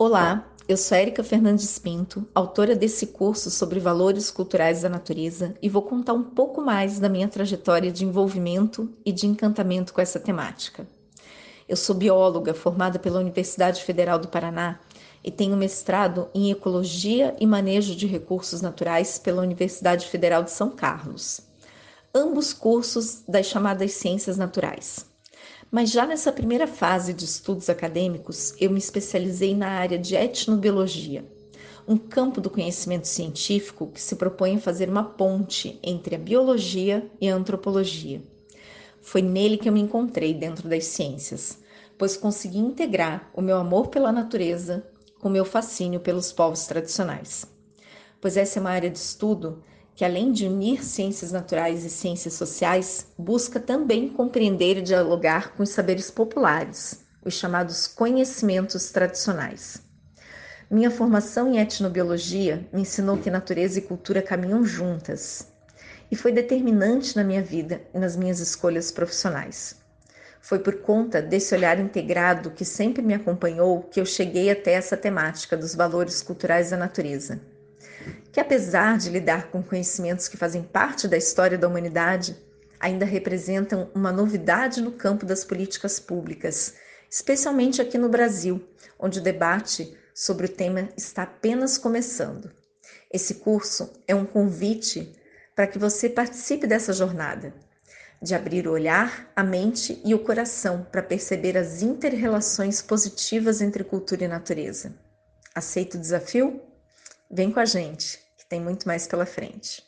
Olá, eu sou Érica Fernandes Pinto, autora desse curso sobre valores culturais da natureza e vou contar um pouco mais da minha trajetória de envolvimento e de encantamento com essa temática. Eu sou bióloga formada pela Universidade Federal do Paraná e tenho mestrado em Ecologia e Manejo de Recursos Naturais pela Universidade Federal de São Carlos. Ambos cursos das chamadas Ciências Naturais. Mas já nessa primeira fase de estudos acadêmicos, eu me especializei na área de etnobiologia, um campo do conhecimento científico que se propõe a fazer uma ponte entre a biologia e a antropologia. Foi nele que eu me encontrei dentro das ciências, pois consegui integrar o meu amor pela natureza com o meu fascínio pelos povos tradicionais. Pois essa é uma área de estudo que além de unir ciências naturais e ciências sociais, busca também compreender e dialogar com os saberes populares, os chamados conhecimentos tradicionais. Minha formação em etnobiologia me ensinou que natureza e cultura caminham juntas e foi determinante na minha vida e nas minhas escolhas profissionais. Foi por conta desse olhar integrado que sempre me acompanhou que eu cheguei até essa temática dos valores culturais da natureza que apesar de lidar com conhecimentos que fazem parte da história da humanidade, ainda representam uma novidade no campo das políticas públicas, especialmente aqui no Brasil, onde o debate sobre o tema está apenas começando. Esse curso é um convite para que você participe dessa jornada, de abrir o olhar, a mente e o coração para perceber as interrelações positivas entre cultura e natureza. Aceita o desafio? Vem com a gente, que tem muito mais pela frente.